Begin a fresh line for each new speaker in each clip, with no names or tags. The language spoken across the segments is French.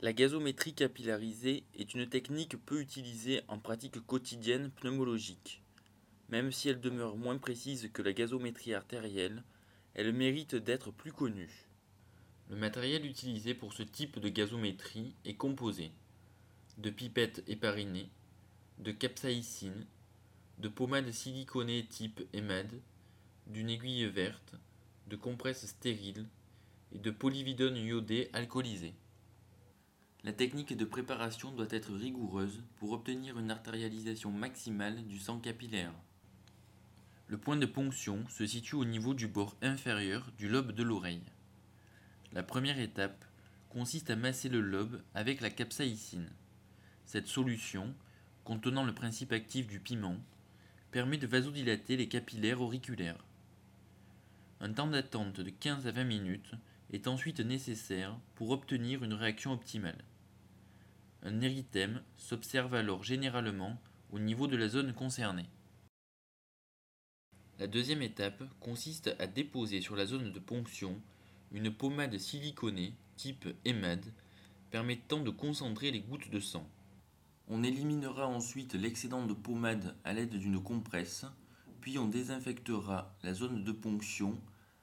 La gazométrie capillarisée est une technique peu utilisée en pratique quotidienne pneumologique. Même si elle demeure moins précise que la gazométrie artérielle, elle mérite d'être plus connue. Le matériel utilisé pour ce type de gazométrie est composé de pipettes éparinées, de capsaïcine, de pommades siliconées type EMAD, d'une aiguille verte, de compresses stériles et de polyvidone iodé alcoolisé. La technique de préparation doit être rigoureuse pour obtenir une artérialisation maximale du sang capillaire. Le point de ponction se situe au niveau du bord inférieur du lobe de l'oreille. La première étape consiste à masser le lobe avec la capsaïcine. Cette solution, contenant le principe actif du piment, permet de vasodilater les capillaires auriculaires. Un temps d'attente de 15 à 20 minutes est ensuite nécessaire pour obtenir une réaction optimale. Un érythème s'observe alors généralement au niveau de la zone concernée. La deuxième étape consiste à déposer sur la zone de ponction une pommade siliconée type EMAD permettant de concentrer les gouttes de sang. On éliminera ensuite l'excédent de pommade à l'aide d'une compresse, puis on désinfectera la zone de ponction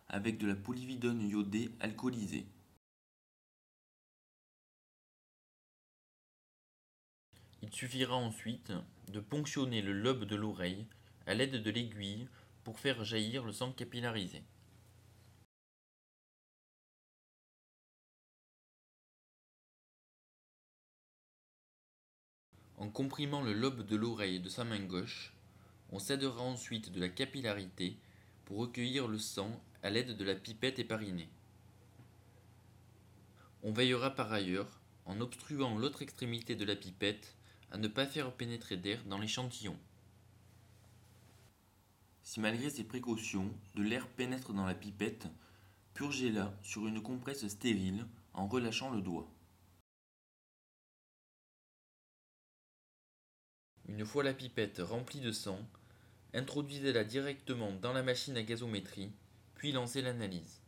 avec de la polyvidone iodée alcoolisée. Il suffira ensuite de ponctionner le lobe de l'oreille à l'aide de l'aiguille pour faire jaillir le sang capillarisé. En comprimant le lobe de l'oreille de sa main gauche, on cédera ensuite de la capillarité pour recueillir le sang à l'aide de la pipette éparinée. On veillera par ailleurs, en obstruant l'autre extrémité de la pipette, à ne pas faire pénétrer d'air dans l'échantillon. Si malgré ces précautions, de l'air pénètre dans la pipette, purgez-la sur une compresse stérile en relâchant le doigt. Une fois la pipette remplie de sang, introduisez-la directement dans la machine à gazométrie, puis lancez l'analyse.